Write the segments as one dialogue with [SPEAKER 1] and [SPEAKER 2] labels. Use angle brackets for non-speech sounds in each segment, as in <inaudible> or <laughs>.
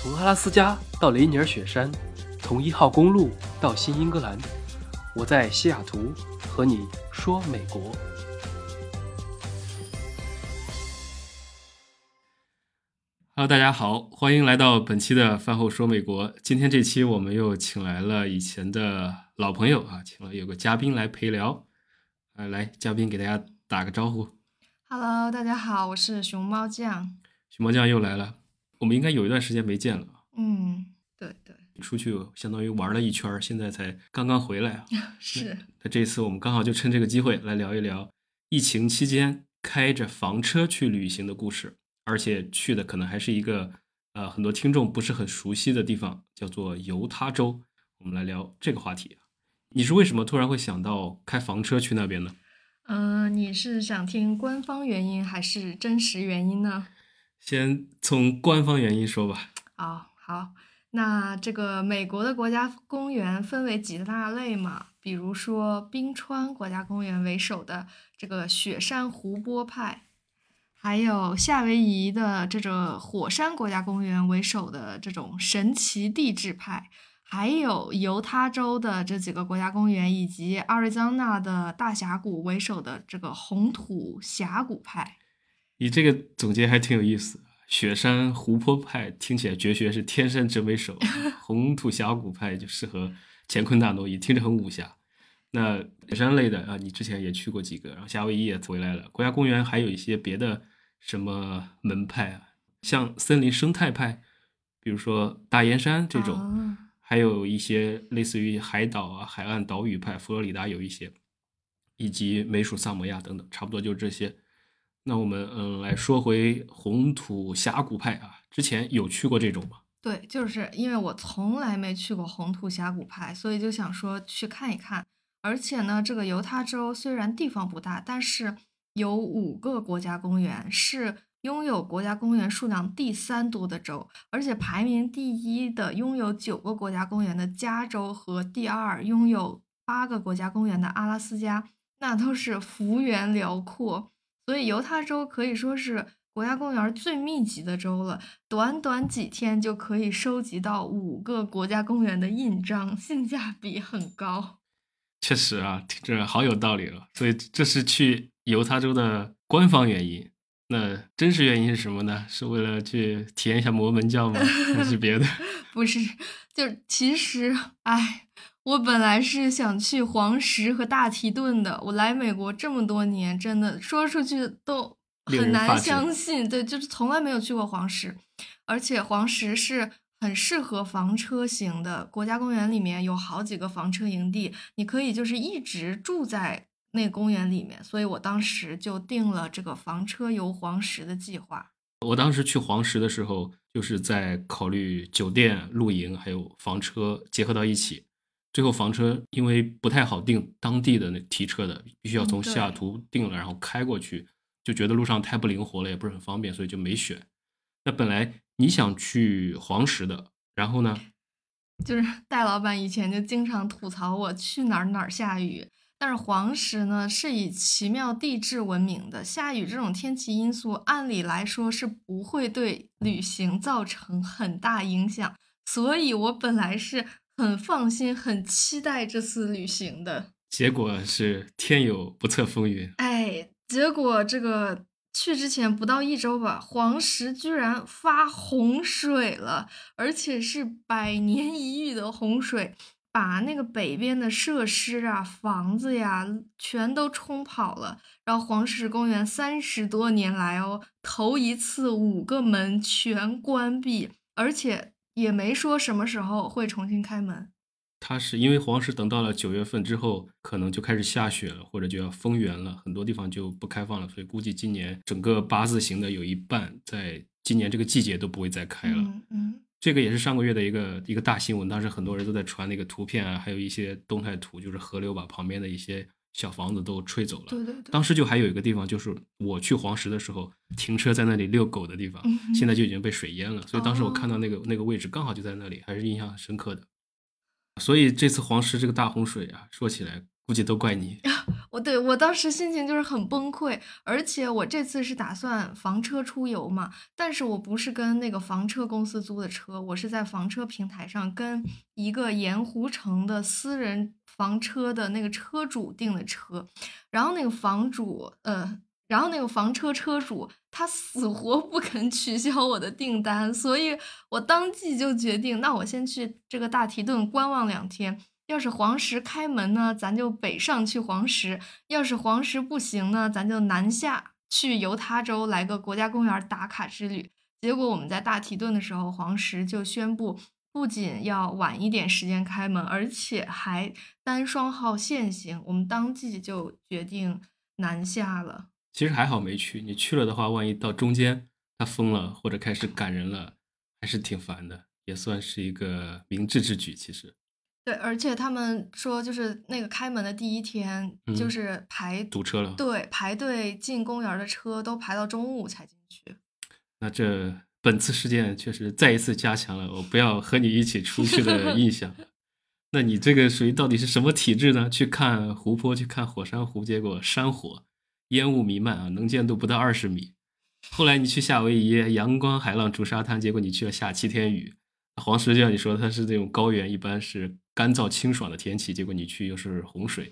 [SPEAKER 1] 从阿拉斯加到雷尼尔雪山，从一号公路到新英格兰，我在西雅图和你说美国。Hello，大家好，欢迎来到本期的饭后说美国。今天这期我们又请来了以前的老朋友啊，请了有个嘉宾来陪聊。呃，来，嘉宾给大家打个招呼。
[SPEAKER 2] Hello，大家好，我是熊猫酱。
[SPEAKER 1] 熊猫酱又来了，我们应该有一段时间没见了。
[SPEAKER 2] 嗯，对对。
[SPEAKER 1] 出去相当于玩了一圈，现在才刚刚回来啊。<laughs>
[SPEAKER 2] 是。
[SPEAKER 1] 那这次我们刚好就趁这个机会来聊一聊疫情期间开着房车去旅行的故事。而且去的可能还是一个，呃，很多听众不是很熟悉的地方，叫做犹他州。我们来聊这个话题。你是为什么突然会想到开房车去那边呢？
[SPEAKER 2] 嗯，你是想听官方原因还是真实原因呢？
[SPEAKER 1] 先从官方原因说吧。
[SPEAKER 2] 哦，好。那这个美国的国家公园分为几大类嘛？比如说冰川国家公园为首的这个雪山湖泊派。还有夏威夷的这个火山国家公园为首的这种神奇地质派，还有犹他州的这几个国家公园，以及阿瑞桑纳的大峡谷为首的这个红土峡谷派。
[SPEAKER 1] 你这个总结还挺有意思，雪山湖泊派听起来绝学是天山真为首，红土峡谷派就适合乾坤大挪移，听着很武侠。那雪山类的啊，你之前也去过几个，然后夏威夷也回来了。国家公园还有一些别的什么门派啊，像森林生态派，比如说大岩山这种，还有一些类似于海岛啊、海岸岛屿派，佛罗里达有一些，以及美属萨摩亚等等，差不多就是这些。那我们嗯来说回红土峡谷派啊，之前有去过这种吗？
[SPEAKER 2] 对，就是因为我从来没去过红土峡谷派，所以就想说去看一看。而且呢，这个犹他州虽然地方不大，但是有五个国家公园，是拥有国家公园数量第三多的州。而且排名第一的拥有九个国家公园的加州和第二拥有八个国家公园的阿拉斯加，那都是幅员辽阔。所以犹他州可以说是国家公园最密集的州了，短短几天就可以收集到五个国家公园的印章，性价比很高。
[SPEAKER 1] 确实啊，听着好有道理了。所以这是去犹他州的官方原因。那真实原因是什么呢？是为了去体验一下摩门教吗？还是别的？<laughs>
[SPEAKER 2] 不是，就其实，哎，我本来是想去黄石和大提顿的。我来美国这么多年，真的说出去都很难相信。对，就是从来没有去过黄石，而且黄石是。很适合房车型的国家公园里面有好几个房车营地，你可以就是一直住在那公园里面，所以我当时就定了这个房车游黄石的计划。
[SPEAKER 1] 我当时去黄石的时候，就是在考虑酒店、露营还有房车结合到一起，最后房车因为不太好订当地的那提车的，必须要从西雅图订了，然后开过去，就觉得路上太不灵活了，也不是很方便，所以就没选。那本来。你想去黄石的，然后呢？
[SPEAKER 2] 就是 <laughs> 戴老板以前就经常吐槽我去哪儿哪儿下雨，但是黄石呢是以奇妙地质闻名的，下雨这种天气因素按理来说是不会对旅行造成很大影响，所以我本来是很放心、很期待这次旅行的。
[SPEAKER 1] 结果是天有不测风云，
[SPEAKER 2] 哎，结果这个。去之前不到一周吧，黄石居然发洪水了，而且是百年一遇的洪水，把那个北边的设施啊、房子呀全都冲跑了。然后黄石公园三十多年来哦，头一次五个门全关闭，而且也没说什么时候会重新开门。
[SPEAKER 1] 它是因为黄石等到了九月份之后，可能就开始下雪了，或者就要封园了，很多地方就不开放了，所以估计今年整个八字形的有一半在今年这个季节都不会再开了。
[SPEAKER 2] 嗯，
[SPEAKER 1] 这个也是上个月的一个一个大新闻，当时很多人都在传那个图片啊，还有一些动态图，就是河流把旁边的一些小房子都吹走了。
[SPEAKER 2] 对对对。
[SPEAKER 1] 当时就还有一个地方，就是我去黄石的时候停车在那里遛狗的地方，现在就已经被水淹了。所以当时我看到那个那个位置刚好就在那里，还是印象很深刻的。所以这次黄石这个大洪水啊，说起来估计都怪你。<laughs>
[SPEAKER 2] 我对我当时心情就是很崩溃，而且我这次是打算房车出游嘛，但是我不是跟那个房车公司租的车，我是在房车平台上跟一个盐湖城的私人房车的那个车主订的车，然后那个房主呃，然后那个房车车主他死活不肯取消我的订单，所以我当即就决定，那我先去这个大提顿观望两天。要是黄石开门呢，咱就北上去黄石；要是黄石不行呢，咱就南下去犹他州来个国家公园打卡之旅。结果我们在大提顿的时候，黄石就宣布不仅要晚一点时间开门，而且还单双号限行。我们当即就决定南下了。
[SPEAKER 1] 其实还好没去，你去了的话，万一到中间他封了或者开始赶人了，还是挺烦的。也算是一个明智之举，其实。
[SPEAKER 2] 对，而且他们说，就是那个开门的第一天，就是排
[SPEAKER 1] 堵车了。
[SPEAKER 2] 对，排队进公园的车都排到中午才进去。
[SPEAKER 1] 那这本次事件确实再一次加强了我不要和你一起出去的 <laughs> 印象。那你这个属于到底是什么体质呢？去看湖泊，去看火山湖，结果山火、烟雾弥漫啊，能见度不到二十米。后来你去夏威夷，阳光海浪逐沙滩，结果你去了下七天雨。黄石就像你说，它是这种高原，一般是。干燥清爽的天气，结果你去又是洪水，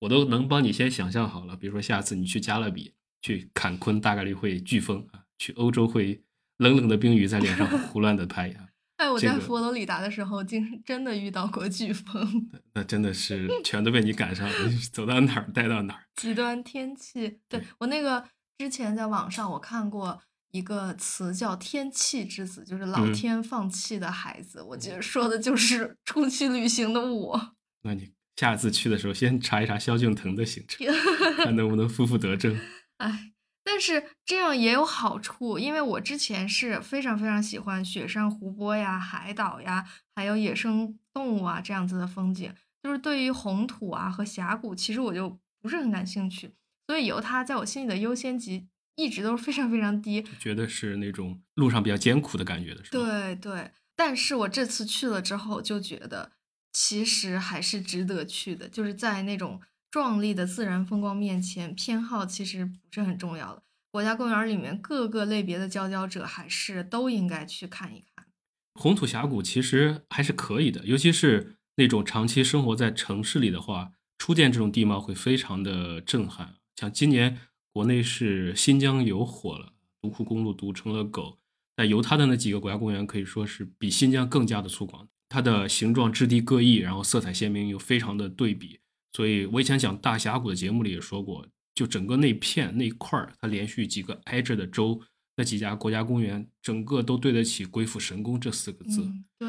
[SPEAKER 1] 我都能帮你先想象好了。比如说下次你去加勒比、去坎昆，大概率会飓风啊；去欧洲会冷冷的冰雨在脸上 <laughs> 胡乱的拍呀。
[SPEAKER 2] 哎，我在佛罗里达的时候，竟真的遇到过飓风，<laughs>
[SPEAKER 1] 那真的是全都被你赶上了，走到哪儿带到哪儿。
[SPEAKER 2] 极端天气，对我那个之前在网上我看过。一个词叫“天气之子”，就是老天放弃的孩子。我觉得说的就是出去旅行的我。
[SPEAKER 1] 那你下次去的时候，先查一查萧敬腾的行程，<laughs> 看能不能负负得正。
[SPEAKER 2] 哎，但是这样也有好处，因为我之前是非常非常喜欢雪山、湖泊呀、海岛呀，还有野生动物啊这样子的风景。就是对于红土啊和峡谷，其实我就不是很感兴趣。所以由它在我心里的优先级。一直都是非常非常低，
[SPEAKER 1] 觉得是那种路上比较艰苦的感觉的是
[SPEAKER 2] 吧？对对，但是我这次去了之后，就觉得其实还是值得去的。就是在那种壮丽的自然风光面前，偏好其实不是很重要的。国家公园里面各个类别的佼佼者，还是都应该去看一看。
[SPEAKER 1] 红土峡谷其实还是可以的，尤其是那种长期生活在城市里的话，初见这种地貌会非常的震撼。像今年。国内是新疆有火了，独库公路堵成了狗。但犹他的那几个国家公园可以说是比新疆更加的粗犷，它的形状质地各异，然后色彩鲜明又非常的对比。所以我以前讲大峡谷的节目里也说过，就整个那片那块儿，它连续几个挨着的州，那几家国家公园，整个都对得起“鬼斧神工”这四个字。
[SPEAKER 2] 对，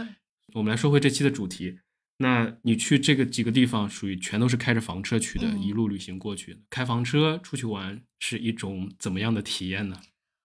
[SPEAKER 1] 我们来说回这期的主题。那你去这个几个地方，属于全都是开着房车去的，一路旅行过去。开房车出去玩是一种怎么样的体验呢？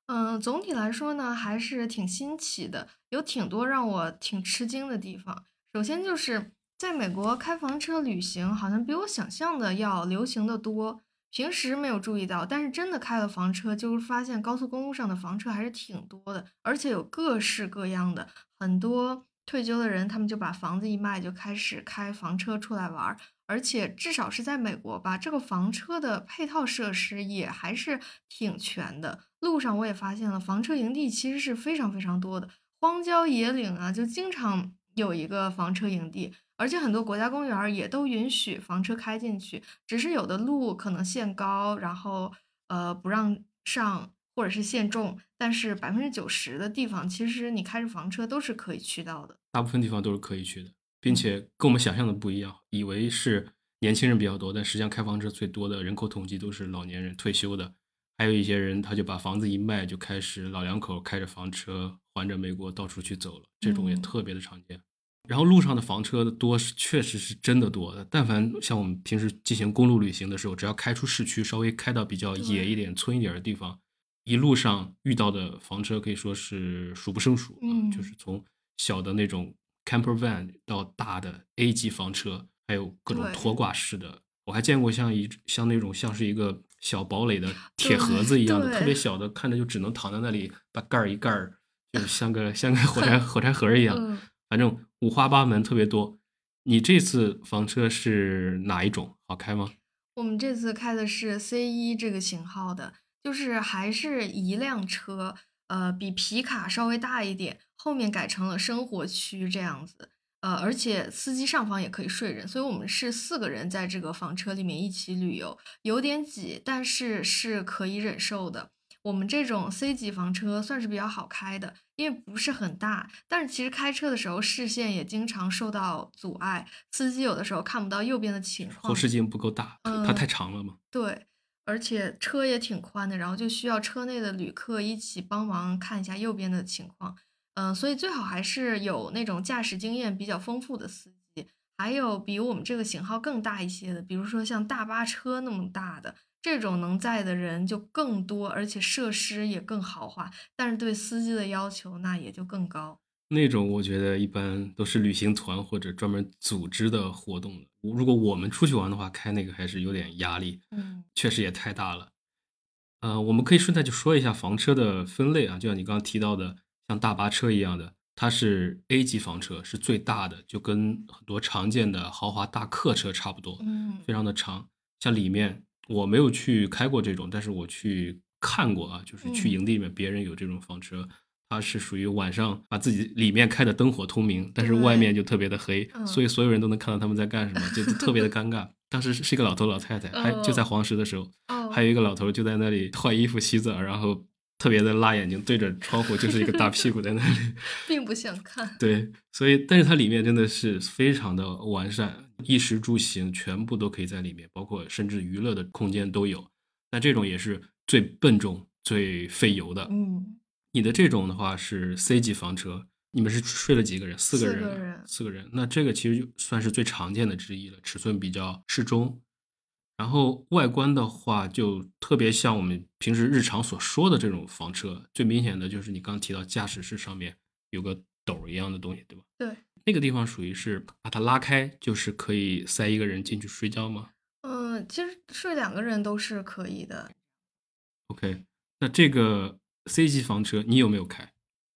[SPEAKER 2] 嗯，总体来说呢，还是挺新奇的，有挺多让我挺吃惊的地方。首先就是在美国开房车旅行，好像比我想象的要流行的多。平时没有注意到，但是真的开了房车，就发现高速公路上的房车还是挺多的，而且有各式各样的，很多。退休的人，他们就把房子一卖，就开始开房车出来玩。而且至少是在美国吧，这个房车的配套设施也还是挺全的。路上我也发现了，房车营地其实是非常非常多的。荒郊野岭啊，就经常有一个房车营地。而且很多国家公园也都允许房车开进去，只是有的路可能限高，然后呃不让上。或者是限重，但是百分之九十的地方，其实你开着房车都是可以去到的。
[SPEAKER 1] 大部分地方都是可以去的，并且跟我们想象的不一样，以为是年轻人比较多，但实际上开房车最多的人口统计都是老年人、退休的，还有一些人他就把房子一卖，就开始老两口开着房车环着美国到处去走了，这种也特别的常见。然后路上的房车的多是确实是真的多的，但凡像我们平时进行公路旅行的时候，只要开出市区，稍微开到比较野一点、村一点的地方。一路上遇到的房车可以说是数不胜数啊，就是从小的那种 camper van 到大的 A 级房车，还有各种拖挂式的。我还见过像一像那种像是一个小堡垒的 <laughs> 铁盒子一样的，特别小的，看着就只能躺在那里，把盖儿一盖儿，就像个像个火柴 <laughs> 火柴盒一样。反正五花八门，特别多。你这次房车是哪一种？好开吗？
[SPEAKER 2] 我们这次开的是 C 一这个型号的，就是还是一辆车，呃，比皮卡稍微大一点，后面改成了生活区这样子，呃，而且司机上方也可以睡人，所以我们是四个人在这个房车里面一起旅游，有点挤，但是是可以忍受的。我们这种 C 级房车算是比较好开的，因为不是很大，但是其实开车的时候视线也经常受到阻碍，司机有的时候看不到右边的情况，
[SPEAKER 1] 后视镜不够大，它太长了嘛。
[SPEAKER 2] 对，而且车也挺宽的，然后就需要车内的旅客一起帮忙看一下右边的情况。嗯，所以最好还是有那种驾驶经验比较丰富的司机，还有比我们这个型号更大一些的，比如说像大巴车那么大的。这种能载的人就更多，而且设施也更豪华，但是对司机的要求那也就更高。
[SPEAKER 1] 那种我觉得一般都是旅行团或者专门组织的活动如果我们出去玩的话，开那个还是有点压力。
[SPEAKER 2] 嗯，
[SPEAKER 1] 确实也太大了。呃，我们可以顺带就说一下房车的分类啊，就像你刚刚提到的，像大巴车一样的，它是 A 级房车，是最大的，就跟很多常见的豪华大客车差不多，
[SPEAKER 2] 嗯，
[SPEAKER 1] 非常的长，像里面。我没有去开过这种，但是我去看过啊，就是去营地里面别人有这种房车，它是属于晚上把自己里面开的灯火通明，但是外面就特别的黑，所以所有人都能看到他们在干什么，就特别的尴尬。当时是一个老头老太太，还就在黄石的时候，还有一个老头就在那里换衣服洗澡，然后特别的辣眼睛，对着窗户就是一个大屁股在那里，<laughs>
[SPEAKER 2] 并不想看。
[SPEAKER 1] 对，所以但是它里面真的是非常的完善。衣食住行全部都可以在里面，包括甚至娱乐的空间都有。那这种也是最笨重、最费油的。
[SPEAKER 2] 嗯，
[SPEAKER 1] 你的这种的话是 C 级房车，你们是睡了几个人？四个
[SPEAKER 2] 人。
[SPEAKER 1] 四个人。那这个其实就算是最常见的之一了，尺寸比较适中。然后外观的话，就特别像我们平时日常所说的这种房车。最明显的就是你刚提到驾驶室上面有个斗一样的东西，对吧？
[SPEAKER 2] 对。
[SPEAKER 1] 那个地方属于是把它拉开，就是可以塞一个人进去睡觉吗？
[SPEAKER 2] 嗯，其实睡两个人都是可以的。
[SPEAKER 1] OK，那这个 C 级房车你有没有开？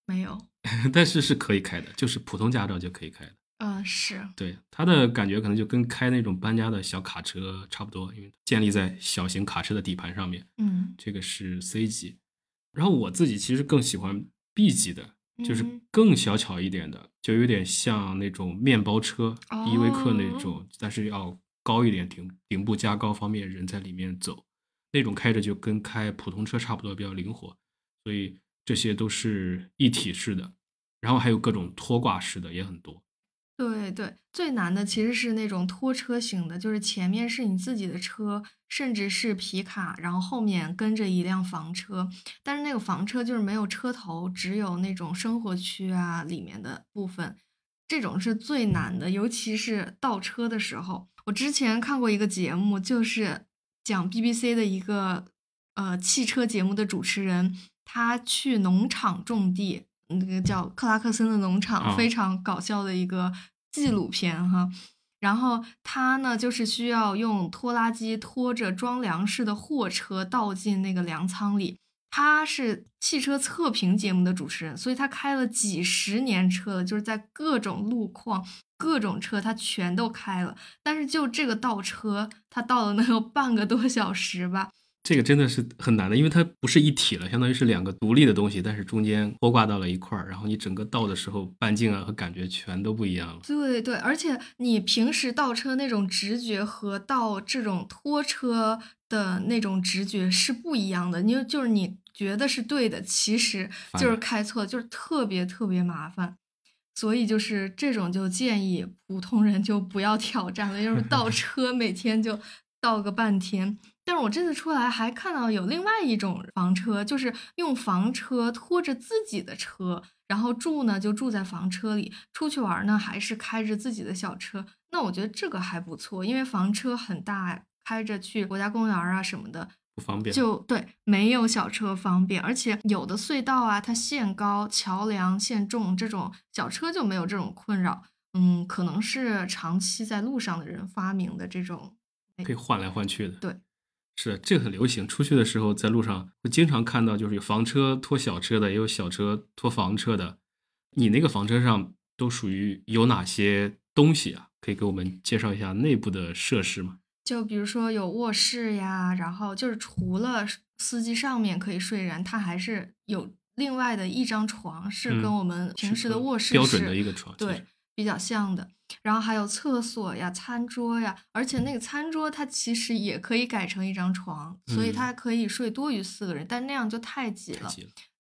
[SPEAKER 2] 没有，<laughs>
[SPEAKER 1] 但是是可以开的，就是普通驾照就可以开的。
[SPEAKER 2] 嗯，是。
[SPEAKER 1] 对，它的感觉可能就跟开那种搬家的小卡车差不多，因为建立在小型卡车的底盘上面。
[SPEAKER 2] 嗯，
[SPEAKER 1] 这个是 C 级，然后我自己其实更喜欢 B 级的。就是更小巧一点的，就有点像那种面包车、依维柯那种，但是要高一点，顶顶部加高，方便人在里面走。那种开着就跟开普通车差不多，比较灵活。所以这些都是一体式的，然后还有各种拖挂式的也很多。
[SPEAKER 2] 对对，最难的其实是那种拖车型的，就是前面是你自己的车，甚至是皮卡，然后后面跟着一辆房车，但是那个房车就是没有车头，只有那种生活区啊里面的部分，这种是最难的，尤其是倒车的时候。我之前看过一个节目，就是讲 BBC 的一个呃汽车节目的主持人，他去农场种地。那个叫克拉克森的农场，非常搞笑的一个纪录片哈。然后他呢，就是需要用拖拉机拖着装粮食的货车倒进那个粮仓里。他是汽车测评节目的主持人，所以他开了几十年车了，就是在各种路况、各种车他全都开了。但是就这个倒车，他倒了能有半个多小时吧。
[SPEAKER 1] 这个真的是很难的，因为它不是一体了，相当于是两个独立的东西，但是中间拖挂到了一块儿，然后你整个倒的时候，半径啊和感觉全都不一样了。
[SPEAKER 2] 对对，而且你平时倒车那种直觉和倒这种拖车的那种直觉是不一样的，你就是你觉得是对的，其实就是开错，就是特别特别麻烦。所以就是这种就建议普通人就不要挑战了，就是倒 <laughs> 车每天就倒个半天。但是我这次出来还看到有另外一种房车，就是用房车拖着自己的车，然后住呢就住在房车里，出去玩呢还是开着自己的小车。那我觉得这个还不错，因为房车很大，开着去国家公园啊什么的
[SPEAKER 1] 不方便。
[SPEAKER 2] 就对，没有小车方便，而且有的隧道啊它限高，桥梁限重，这种小车就没有这种困扰。嗯，可能是长期在路上的人发明的这种，
[SPEAKER 1] 可以换来换去的。
[SPEAKER 2] 对。
[SPEAKER 1] 是，这个很流行。出去的时候，在路上会经常看到，就是有房车拖小车的，也有小车拖房车的。你那个房车上都属于有哪些东西啊？可以给我们介绍一下内部的设施吗？
[SPEAKER 2] 就比如说有卧室呀，然后就是除了司机上面可以睡人，他还是有另外的一张床，是跟我们平时的卧室
[SPEAKER 1] 标准的一个床，
[SPEAKER 2] 对，比较像的。然后还有厕所呀、餐桌呀，而且那个餐桌它其实也可以改成一张床，所以它可以睡多于四个人，但那样就太挤了。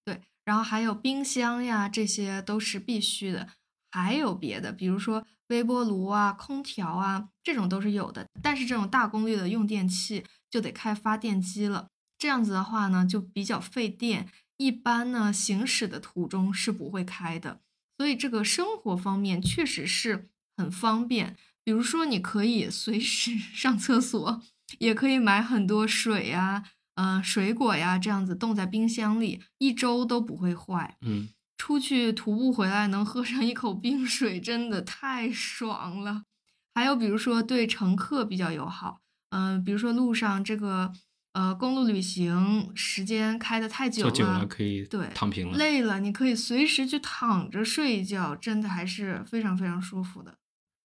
[SPEAKER 2] 对，然后还有冰箱呀，这些都是必须的。还有别的，比如说微波炉啊、空调啊，这种都是有的。但是这种大功率的用电器就得开发电机了，这样子的话呢，就比较费电，一般呢行驶的途中是不会开的。所以这个生活方面确实是很方便。比如说你可以随时 <laughs> 上厕所，也可以买很多水呀、嗯水果呀，这样子冻在冰箱里，一周都不会坏。
[SPEAKER 1] 嗯。
[SPEAKER 2] 出去徒步回来能喝上一口冰水，真的太爽了。还有比如说对乘客比较友好，嗯，比如说路上这个呃公路旅行时间开的太久
[SPEAKER 1] 了，可以
[SPEAKER 2] 对
[SPEAKER 1] 躺平了，
[SPEAKER 2] 累了你可以随时去躺着睡一觉，真的还是非常非常舒服的。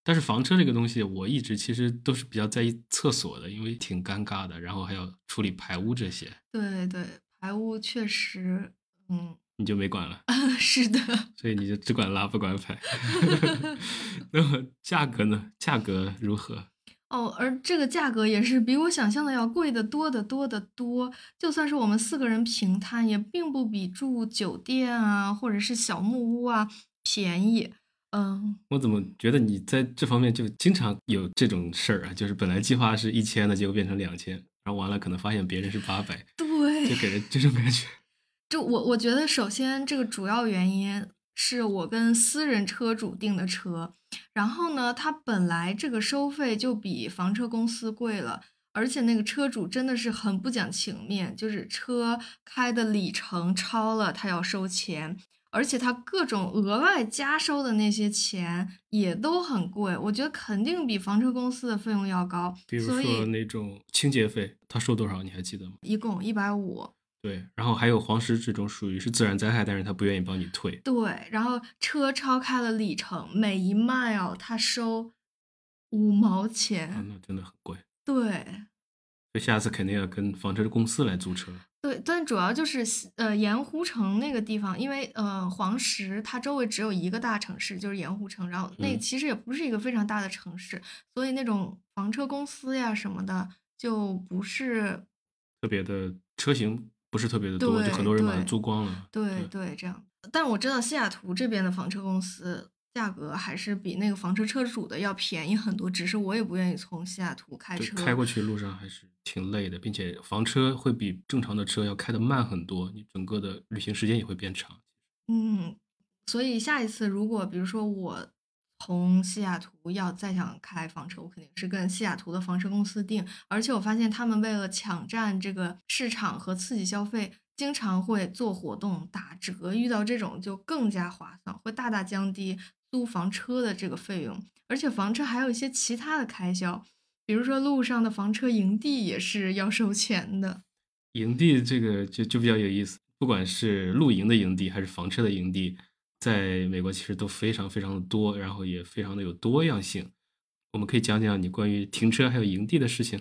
[SPEAKER 1] 但是房车这个东西，我一直其实都是比较在意厕所的，因为挺尴尬的，然后还要处理排污这些。
[SPEAKER 2] 对对，排污确实，嗯。
[SPEAKER 1] 你就没管了，<laughs>
[SPEAKER 2] 是的，
[SPEAKER 1] 所以你就只管拉不管排。<laughs> <laughs> 那么价格呢？价格如何？
[SPEAKER 2] 哦，而这个价格也是比我想象的要贵的多得多得多。就算是我们四个人平摊，也并不比住酒店啊或者是小木屋啊便宜。嗯，
[SPEAKER 1] 我怎么觉得你在这方面就经常有这种事儿啊？就是本来计划是一千的，结果变成两千，然后完了可能发现别人是八百，<laughs>
[SPEAKER 2] 对，
[SPEAKER 1] 就给人这种感觉。<laughs>
[SPEAKER 2] 就我我觉得，首先这个主要原因是我跟私人车主订的车，然后呢，他本来这个收费就比房车公司贵了，而且那个车主真的是很不讲情面，就是车开的里程超了，他要收钱，而且他各种额外加收的那些钱也都很贵，我觉得肯定比房车公司的费用要高。
[SPEAKER 1] 比如说那种清洁费，他收多少？你还记得吗？
[SPEAKER 2] 一共一百五。
[SPEAKER 1] 对，然后还有黄石这种属于是自然灾害，但是他不愿意帮你退。
[SPEAKER 2] 对，然后车超开了里程，每一 mile 他收五毛钱，
[SPEAKER 1] 那真的很贵。
[SPEAKER 2] 对，
[SPEAKER 1] 所以下次肯定要跟房车公司来租车。
[SPEAKER 2] 对，但主要就是呃盐湖城那个地方，因为呃黄石它周围只有一个大城市，就是盐湖城，然后那其实也不是一个非常大的城市，所以那种房车公司呀什么的就不是
[SPEAKER 1] 特别的车型。不是特别的多，就很多人把它租光了。
[SPEAKER 2] 对对，这样。但我知道西雅图这边的房车公司价格还是比那个房车车主的要便宜很多，只是我也不愿意从西雅图开车。
[SPEAKER 1] 开过去路上还是挺累的，并且房车会比正常的车要开的慢很多，你整个的旅行时间也会变长。
[SPEAKER 2] 嗯，所以下一次如果比如说我。从西雅图要再想开房车，我肯定是跟西雅图的房车公司订。而且我发现他们为了抢占这个市场和刺激消费，经常会做活动打折。遇到这种就更加划算，会大大降低租房车的这个费用。而且房车还有一些其他的开销，比如说路上的房车营地也是要收钱的。
[SPEAKER 1] 营地这个就就比较有意思，不管是露营的营地还是房车的营地。在美国其实都非常非常的多，然后也非常的有多样性。我们可以讲讲你关于停车还有营地的事情。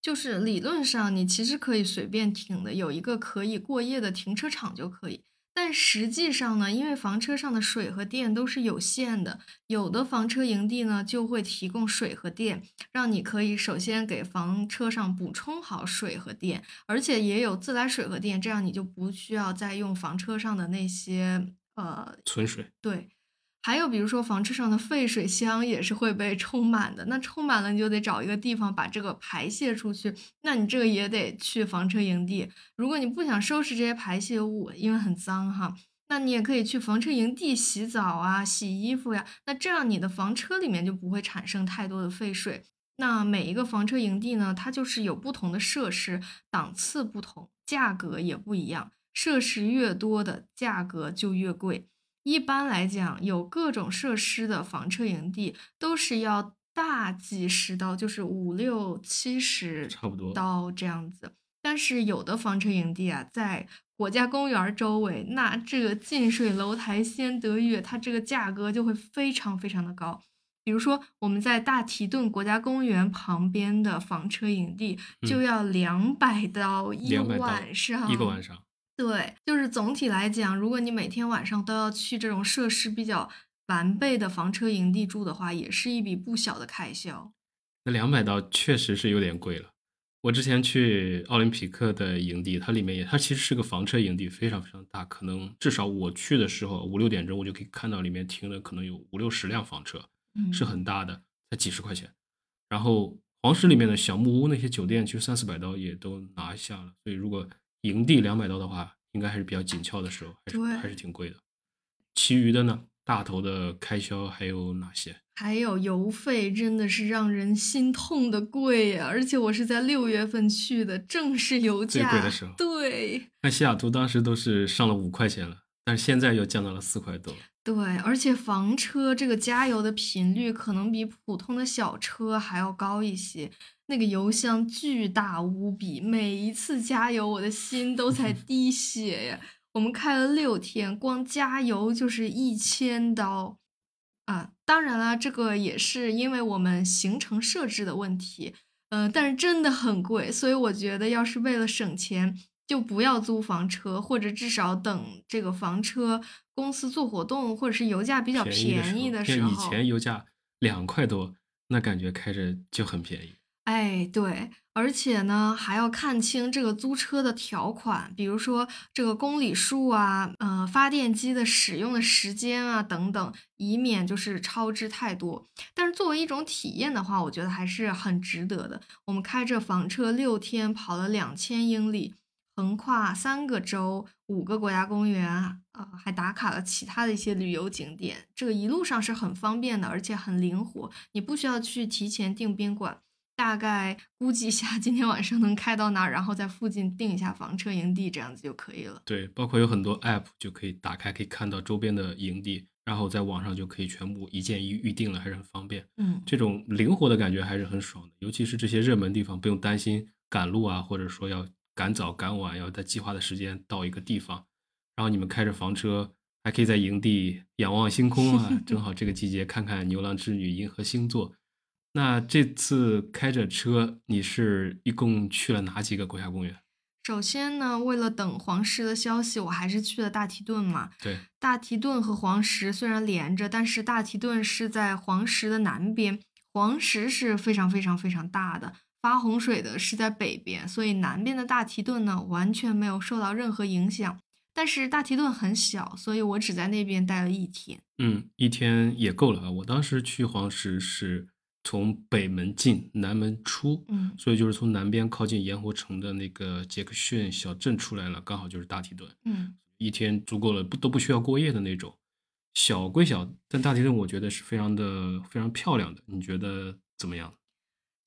[SPEAKER 2] 就是理论上你其实可以随便停的，有一个可以过夜的停车场就可以。但实际上呢，因为房车上的水和电都是有限的，有的房车营地呢就会提供水和电，让你可以首先给房车上补充好水和电，而且也有自来水和电，这样你就不需要再用房车上的那些。呃，
[SPEAKER 1] 存水
[SPEAKER 2] 对，还有比如说房车上的废水箱也是会被充满的，那充满了你就得找一个地方把这个排泄出去，那你这个也得去房车营地。如果你不想收拾这些排泄物，因为很脏哈，那你也可以去房车营地洗澡啊、洗衣服呀，那这样你的房车里面就不会产生太多的废水。那每一个房车营地呢，它就是有不同的设施，档次不同，价格也不一样。设施越多的价格就越贵。一般来讲，有各种设施的房车营地都是要大几十刀，就是五六七十
[SPEAKER 1] 差不多
[SPEAKER 2] 刀这样子。但是有的房车营地啊，在国家公园周围，那这个近水楼台先得月，它这个价格就会非常非常的高。比如说我们在大提顿国家公园旁边的房车营地就要两百刀一晚上，
[SPEAKER 1] 一个晚上。
[SPEAKER 2] 对，就是总体来讲，如果你每天晚上都要去这种设施比较完备的房车营地住的话，也是一笔不小的开销。
[SPEAKER 1] 那两百刀确实是有点贵了。我之前去奥林匹克的营地，它里面也，它其实是个房车营地，非常非常大，可能至少我去的时候五六点钟，我就可以看到里面停了可能有五六十辆房车，
[SPEAKER 2] 嗯，
[SPEAKER 1] 是很大的，才几十块钱。然后黄石里面的小木屋那些酒店，其实三四百刀也都拿下了。所以如果营地两百刀的话，应该还是比较紧俏的时候，还是还是挺贵的。其余的呢，大头的开销还有哪些？
[SPEAKER 2] 还有油费真的是让人心痛的贵呀！而且我是在六月份去的，正是油价最
[SPEAKER 1] 贵的时候
[SPEAKER 2] 对
[SPEAKER 1] 那西雅图当时都是上了五块钱了，但是现在又降到了四块多。
[SPEAKER 2] 对，而且房车这个加油的频率可能比普通的小车还要高一些。那个油箱巨大无比，每一次加油我的心都在 <laughs> 滴血呀！我们开了六天，光加油就是一千刀啊！当然啦，这个也是因为我们行程设置的问题，呃，但是真的很贵，所以我觉得要是为了省钱，就不要租房车，或者至少等这个房车公司做活动，或者是油价比较便宜
[SPEAKER 1] 的
[SPEAKER 2] 的时候。
[SPEAKER 1] 以前油价两块多，那感觉开着就很便宜。
[SPEAKER 2] 哎，对，而且呢，还要看清这个租车的条款，比如说这个公里数啊，呃，发电机的使用的时间啊等等，以免就是超支太多。但是作为一种体验的话，我觉得还是很值得的。我们开着房车六天，跑了两千英里，横跨三个州、五个国家公园，啊、还打卡了其他的一些旅游景点。这个一路上是很方便的，而且很灵活，你不需要去提前订宾馆。大概估计一下今天晚上能开到哪儿，然后在附近定一下房车营地，这样子就可以了。
[SPEAKER 1] 对，包括有很多 app 就可以打开，可以看到周边的营地，然后在网上就可以全部一键预预定了，还是很方便。
[SPEAKER 2] 嗯，
[SPEAKER 1] 这种灵活的感觉还是很爽的，尤其是这些热门地方，不用担心赶路啊，或者说要赶早赶晚，要在计划的时间到一个地方。然后你们开着房车，还可以在营地仰望星空啊，<laughs> 正好这个季节看看牛郎织女、银河星座。那这次开着车，你是一共去了哪几个国家公园？
[SPEAKER 2] 首先呢，为了等黄石的消息，我还是去了大提顿嘛。
[SPEAKER 1] 对，
[SPEAKER 2] 大提顿和黄石虽然连着，但是大提顿是在黄石的南边，黄石是非常非常非常大的，发洪水的是在北边，所以南边的大提顿呢完全没有受到任何影响。但是大提顿很小，所以我只在那边待了一天。
[SPEAKER 1] 嗯，一天也够了啊。我当时去黄石是。从北门进，南门出，
[SPEAKER 2] 嗯，
[SPEAKER 1] 所以就是从南边靠近盐湖城的那个杰克逊小镇出来了，刚好就是大提顿，
[SPEAKER 2] 嗯，
[SPEAKER 1] 一天足够了，不都不需要过夜的那种。小归小，但大提顿我觉得是非常的非常漂亮的，你觉得怎么样？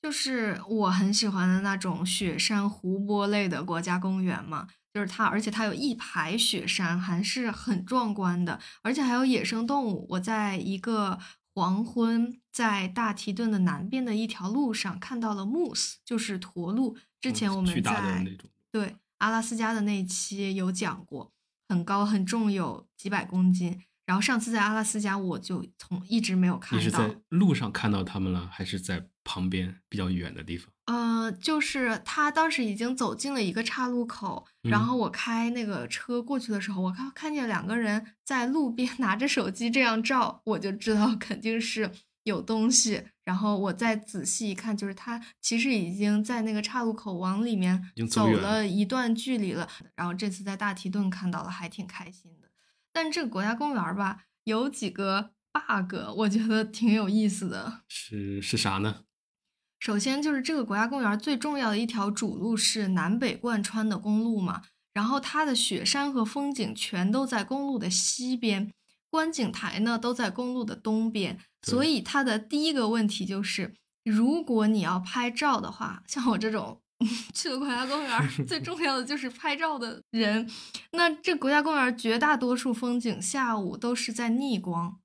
[SPEAKER 2] 就是我很喜欢的那种雪山湖泊类的国家公园嘛，就是它，而且它有一排雪山，还是很壮观的，而且还有野生动物。我在一个。黄昏，在大提顿的南边的一条路上看到了 moose，就是驼鹿。之前我们在对阿拉斯加的那期有讲过，很高很重，有几百公斤。然后上次在阿拉斯加，我就从一直没有看到。
[SPEAKER 1] 你是在路上看到他们了，还是在旁边比较远的地方？
[SPEAKER 2] 呃，就是他当时已经走进了一个岔路口，然后我开那个车过去的时候，我看看见两个人在路边拿着手机这样照，我就知道肯定是有东西。然后我再仔细一看，就是他其实已经在那个岔路口往里面走了一段距离了。然后这次在大提顿看到了，还挺开心的。但这个国家公园吧，有几个 bug，我觉得挺有意思的。
[SPEAKER 1] 是是啥呢？
[SPEAKER 2] 首先就是这个国家公园最重要的一条主路是南北贯穿的公路嘛，然后它的雪山和风景全都在公路的西边，观景台呢都在公路的东边，所以它的第一个问题就是，如果你要拍照的话，像我这种。<laughs> 去了国家公园，最重要的就是拍照的人。那这国家公园绝大多数风景下午都是在逆光，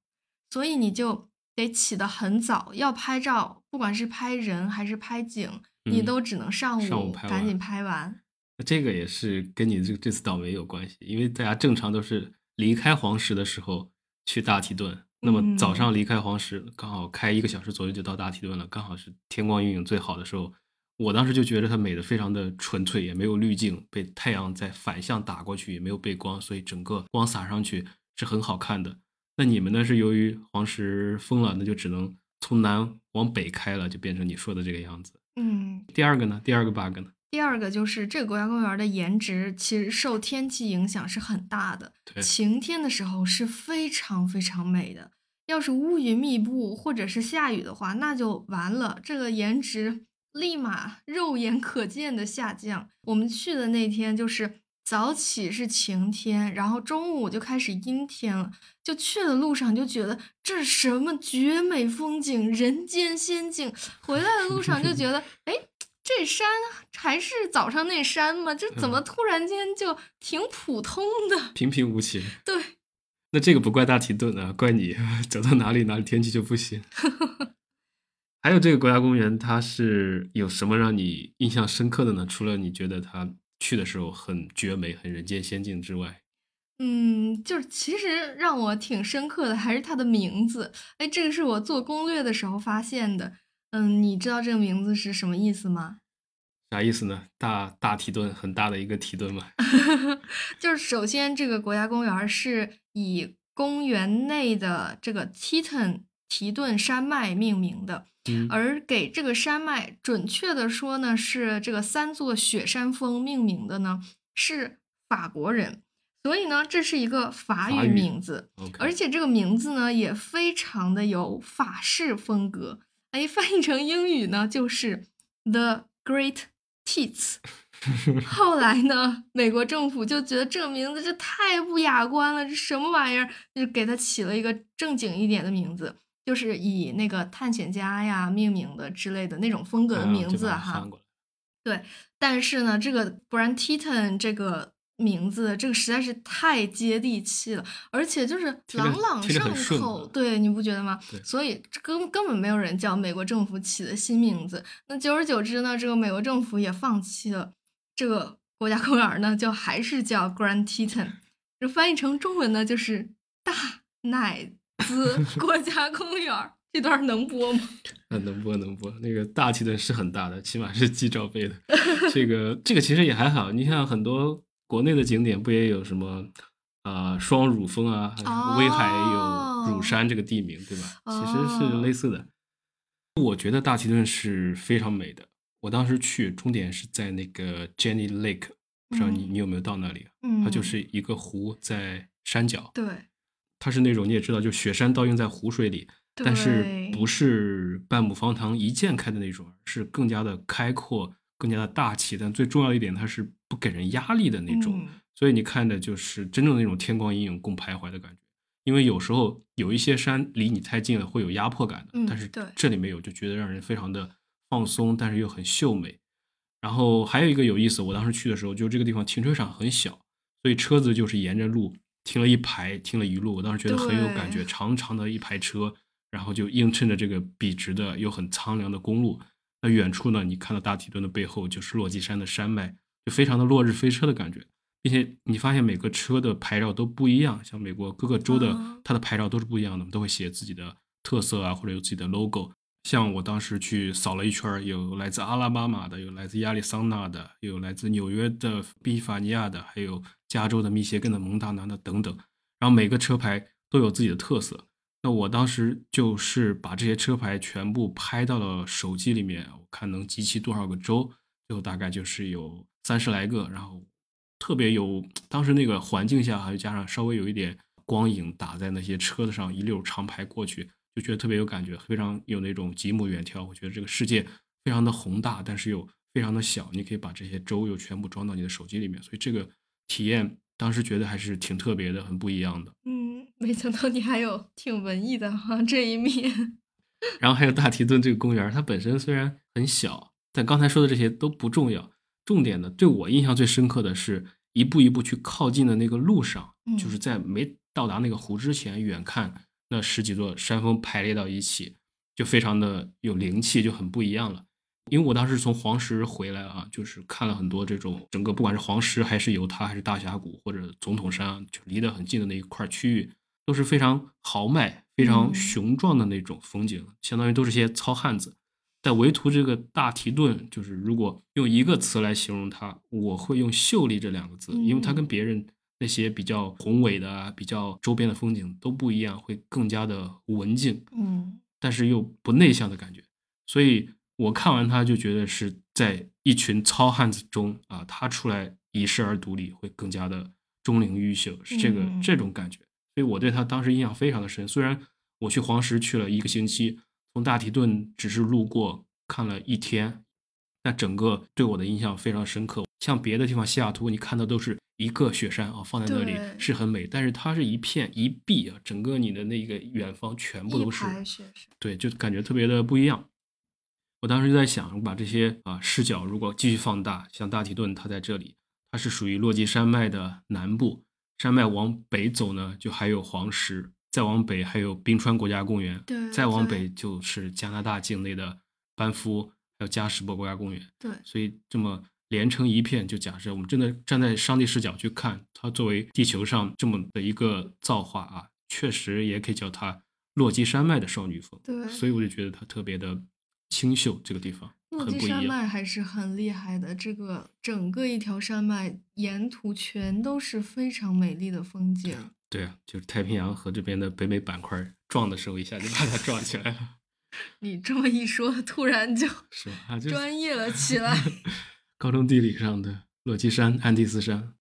[SPEAKER 2] 所以你就得起得很早。要拍照，不管是拍人还是拍景，你都只能上午赶紧拍完。
[SPEAKER 1] 那这个也是跟你这这次倒霉有关系，因为大家正常都是离开黄石的时候去大提顿，那么早
[SPEAKER 2] 嗯
[SPEAKER 1] 上离开黄石，刚好开一个小时左右就到大提顿了，刚好是天光云影最好的时候。我当时就觉得它美的非常的纯粹，也没有滤镜，被太阳在反向打过去，也没有背光，所以整个光洒上去是很好看的。那你们呢？是由于黄石封了，那就只能从南往北开了，就变成你说的这个样子。
[SPEAKER 2] 嗯，
[SPEAKER 1] 第二个呢？第二个 bug 呢？
[SPEAKER 2] 第二个就是这个国家公园的颜值其实受天气影响是很大的。
[SPEAKER 1] 对，
[SPEAKER 2] 晴天的时候是非常非常美的，要是乌云密布或者是下雨的话，那就完了，这个颜值立马肉眼可见的下降。我们去的那天就是早起是晴天，然后中午就开始阴天了，就去的路上就觉得这是什么绝美风景，人间仙境。回来的路上就觉得，<laughs> 哎。这山还是早上那山吗？这怎么突然间就挺普通的？
[SPEAKER 1] 平平无奇。
[SPEAKER 2] 对，<laughs>
[SPEAKER 1] 那这个不怪大提顿啊，怪你走到哪里哪里天气就不行。<laughs> 还有这个国家公园，它是有什么让你印象深刻的呢？除了你觉得它去的时候很绝美、很人间仙境之外，
[SPEAKER 2] 嗯，就是其实让我挺深刻的还是它的名字。哎，这个是我做攻略的时候发现的。嗯，你知道这个名字是什么意思吗？
[SPEAKER 1] 啥意思呢？大大提顿，很大的一个提顿嘛。<laughs> <laughs>
[SPEAKER 2] 就是首先，这个国家公园是以公园内的这个 Teton 提顿山脉命名的，
[SPEAKER 1] 嗯，
[SPEAKER 2] 而给这个山脉，准确的说呢，是这个三座雪山峰命名的呢，是法国人，所以呢，这是一个法语名字而且这个名字呢也非常的有法式风格。哎，翻译成英语呢就是 The Great Teats。<laughs> 后来呢，美国政府就觉得这个名字这太不雅观了，这什么玩意儿？就给它起了一个正经一点的名字，就是以那个探险家呀命名的之类的那种风格的名字哈。
[SPEAKER 1] 翻过来
[SPEAKER 2] 但是呢，这个 Grand Teton 这个名字，这个实在是太接地气了，而且就是朗朗上口，
[SPEAKER 1] 啊
[SPEAKER 2] 对，你不觉得吗？所以根根本没有人叫美国政府起的新名字。那久而久之呢，这个美国政府也放弃了这个国家公园呢，就还是叫 Grand Teton，这翻译成中文呢就是大奶子国家公园。这段能播吗？<laughs>
[SPEAKER 1] 啊，能播能播。那个大提顿是很大的，起码是 G 罩杯的。这个这个其实也还好，你像很多国内的景点不也有什么呃双乳峰啊，威海有乳山这个地名，对吧？其实是
[SPEAKER 2] 哦
[SPEAKER 1] 类似的。我觉得大提顿是非常美的。我当时去，终点是在那个 Jenny Lake，不知道你
[SPEAKER 2] 嗯
[SPEAKER 1] 你有没有到那里它就是一个湖在山脚，
[SPEAKER 2] 对，
[SPEAKER 1] 它是那种你也知道，就雪山倒映在湖水里，但是不是半亩方塘一鉴开的那种，是更加的开阔、更加的大气。但最重要一点，它是不给人压力的那种，
[SPEAKER 2] 嗯
[SPEAKER 1] 所以你看的就是真正的那种天光阴影共徘徊的感觉。因为有时候有一些山离你太近了，会有压迫感的，
[SPEAKER 2] 嗯
[SPEAKER 1] 但是这里没有，就觉得让人非常的放松，但是又很秀美。然后还有一个有意思，我当时去的时候，就这个地方停车场很小，所以车子就是沿着路停了一排，停了一路。我当时觉得很有感觉，长长的一排车，然后就映衬着这个笔直的又很苍凉的公路。那远处呢，你看到大提顿的背后就是落基山的山脉，就非常的落日飞车的感觉。并且你发现每个车的牌照都不一样，像美国各个州的
[SPEAKER 2] 哦
[SPEAKER 1] 它的牌照都是不一样的，都会写自己的特色啊，或者有自己的 logo。像我当时去扫了一圈，有来自阿拉巴马的，有来自亚利桑那的，有来自纽约的宾夕法尼亚的，还有加州的密歇根的蒙大拿的等等。然后每个车牌都有自己的特色。那我当时就是把这些车牌全部拍到了手机里面，我看能集齐多少个州，最后大概就是有三十来个，然后特别有当时那个环境下，还有加上稍微有一点光影打在那些车子上，一溜长排过去，就觉得特别有感觉，非常有那种极目远眺。我觉得这个世界非常的宏大，但是又非常的小，你可以把这些州又全部装到你的手机里面，所以这个体验当时觉得还是挺特别的，很不一样的。
[SPEAKER 2] 嗯，没想到你还有挺文艺的哈这一面。<laughs>
[SPEAKER 1] 然后还有大提顿这个公园，它本身虽然很小，但刚才说的这些都不重要。重点的，对我印象最深刻的是一步一步去靠近的那个路上，
[SPEAKER 2] 嗯
[SPEAKER 1] 就是在没到达那个湖之前，远看那十几座山峰排列到一起，就非常的有灵气，就很不一样了。因为我当时从黄石回来啊，就是看了很多这种整个不管是黄石还是犹他还是大峡谷或者总统山啊，就离得很近的那一块区域，都是非常豪迈、非常
[SPEAKER 2] 嗯
[SPEAKER 1] 雄壮的那种风景，相当于都是些糙汉子。但唯独这个大提顿，就是如果用一个词来形容它，我会用秀丽这两个字，因为它
[SPEAKER 2] 嗯
[SPEAKER 1] 跟别人那些比较宏伟的啊、比较周边的风景都不一样，会更加的文静，
[SPEAKER 2] 嗯
[SPEAKER 1] 但是又不内向的感觉。所以我看完他就觉得是在一群糙汉子中啊，他出来遗世而独立，会更加的钟灵毓秀，是这个、
[SPEAKER 2] 嗯
[SPEAKER 1] 这种感觉。所以我对他当时印象非常的深。虽然我去黄石去了一个星期，从大提顿只是路过看了一天，但整个对我的印象非常深刻。像别的地方，西雅图你看的都是一个雪山啊，放在那里是很美，但是它是一片一壁啊，整个你的那个远方全部都是
[SPEAKER 2] 雪山，
[SPEAKER 1] 对，就感觉特别的不一样。我当时就在想，我把这些啊视角如果继续放大，像大提顿，它在这里，它是属于落基山脉的南部，山脉往北走呢，就还有黄石，再往北还有冰川国家公园，
[SPEAKER 2] 对
[SPEAKER 1] 再往北就是加拿大境内的班夫，还有加什伯国家公园。
[SPEAKER 2] 对，
[SPEAKER 1] 所以这么连成一片，就假设我们真的站在上帝视角去看，它作为地球上这么的一个造化啊，确实也可以叫它落基山脉的少女峰。
[SPEAKER 2] 对
[SPEAKER 1] 所以我就觉得它特别的清秀，这个地方
[SPEAKER 2] 落基。山脉还是很厉害的，这个整个一条山脉沿途全都是非常美丽的风景。
[SPEAKER 1] 对啊，就是太平洋和这边的北美板块撞的时候，一下就把它撞起来了，<laughs>
[SPEAKER 2] 你这么一说，突然就是专业了起来。<laughs>
[SPEAKER 1] 高中地理上的落基山、安第斯山。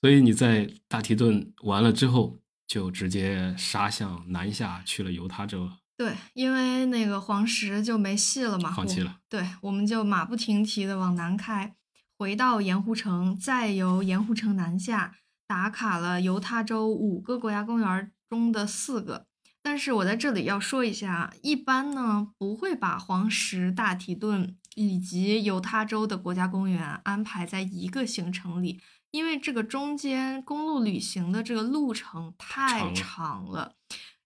[SPEAKER 1] 所以你在大提顿完了之后，就直接杀向南下去了犹他州了。
[SPEAKER 2] 对，因为那个黄石就没戏了嘛，
[SPEAKER 1] 放弃了。
[SPEAKER 2] 对，我们就马不停蹄的往南开，回到盐湖城，再由盐湖城南下，打卡了犹他州五个国家公园中的四个。但是我在这里要说一下，一般呢不会把黄石、大提顿以及犹他州的国家公园安排在一个行程里，因为这个中间公路旅行的这个路程太
[SPEAKER 1] 长了。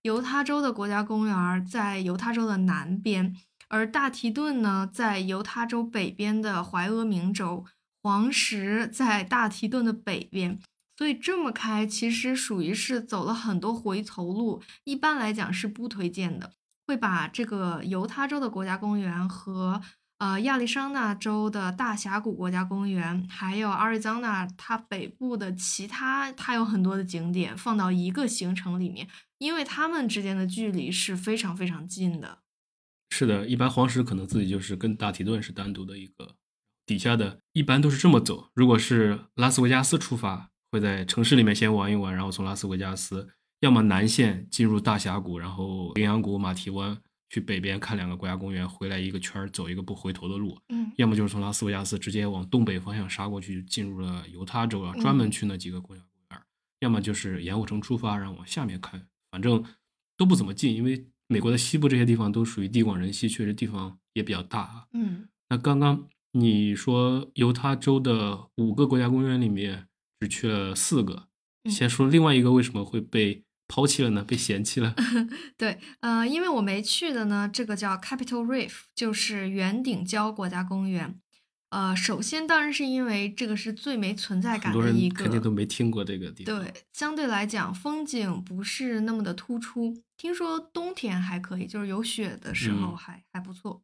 [SPEAKER 2] 犹他州的国家公园在犹他州的南边，而大提顿呢在犹他州北边的怀俄明州，黄石在大提顿的北边。所以这么开，其实属于是走了很多回头路，一般来讲是不推荐的。会把这个犹他州的国家公园和呃亚利桑那州的大峡谷国家公园，还有阿瑞桑那它北部的其他，它有很多的景点放到一个行程里面，因为它们之间的距离是非常非常近的。
[SPEAKER 1] 是的，一般黄石可能自己就是跟大提顿是单独的一个，底下的一般都是这么走。如果是拉斯维加斯出发，会在城市里面先玩一玩，然后从拉斯维加斯，要么南线进入大峡谷，然后羚羊谷、马蹄湾去北边看两个国家公园，回来一个圈儿走一个不回头的路。
[SPEAKER 2] 嗯
[SPEAKER 1] 要么就是从拉斯维加斯直接往东北方向杀过去，进入了犹他州啊，
[SPEAKER 2] 嗯
[SPEAKER 1] 专门去那几个国家公园。要么就是盐湖城出发，然后往下面看，反正都不怎么近，因为美国的西部这些地方都属于地广人稀，确实地方也比较大啊。
[SPEAKER 2] 嗯
[SPEAKER 1] 那刚刚你说犹他州的五个国家公园里面只去了四个，
[SPEAKER 2] 嗯
[SPEAKER 1] 先说另外一个为什么会被抛弃了呢？被嫌弃了？<laughs>
[SPEAKER 2] 对，呃，因为我没去的呢，这个叫 Capitol Reef，就是圆顶礁国家公园。呃，首先当然是因为这个是最没存在感的一个，
[SPEAKER 1] 人肯定都没听过这个地方。
[SPEAKER 2] 对，相对来讲风景不是那么的突出。听说冬天还可以，就是有雪的时候
[SPEAKER 1] 嗯
[SPEAKER 2] 还、还不错。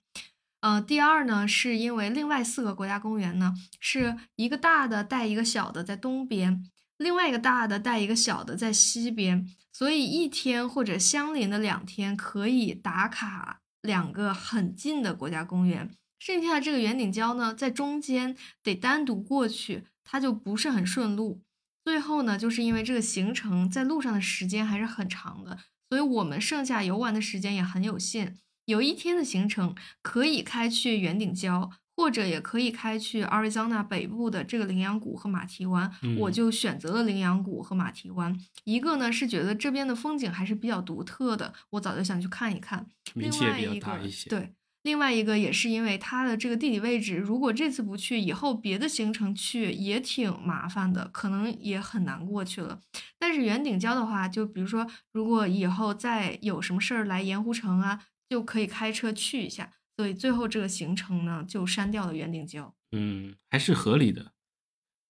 [SPEAKER 2] 呃，第二呢，是因为另外四个国家公园呢，是一个大的带一个小的在东边，另外一个大的带一个小的在西边，所以一天或者相邻的两天可以打卡两个很近的国家公园。剩下的这个圆顶礁呢，在中间得单独过去，它就不是很顺路。最后呢，就是因为这个行程在路上的时间还是很长的，所以我们剩下游玩的时间也很有限。有一天的行程可以开去圆顶礁，或者也可以开去阿瑞桑那北部的这个羚羊谷和马蹄湾。我
[SPEAKER 1] 嗯
[SPEAKER 2] 就选择了羚羊谷和马蹄湾。一个呢是觉得这边的风景还是比较独特的，我早就想去看一看。另外一个
[SPEAKER 1] 大一些。
[SPEAKER 2] 对，另外一个也是因为它的这个地理位置，如果这次不去，以后别的行程去也挺麻烦的，可能也很难过去了。但是圆顶礁的话，就比如说，如果以后再有什么事儿来盐湖城啊，就可以开车去一下。所以最后这个行程呢，就删掉了圆顶礁。
[SPEAKER 1] 嗯，还是合理的。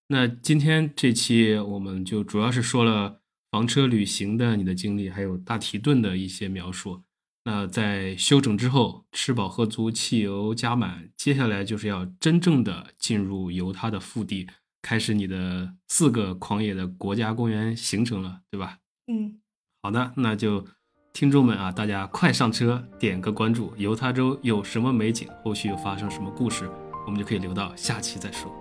[SPEAKER 1] 那今天这期我们就主要是说了房车旅行的你的经历，还有大提顿的一些描述。那在休整之后，吃饱喝足，汽油加满，接下来就是要真正的进入犹他的腹地，开始你的四个狂野的国家公园行程了，对吧？
[SPEAKER 2] 嗯，
[SPEAKER 1] 好的，那就听众们啊，大家快上车，点个关注。犹他州有什么美景？后续又发生什么故事？我们就可以留到下期再说。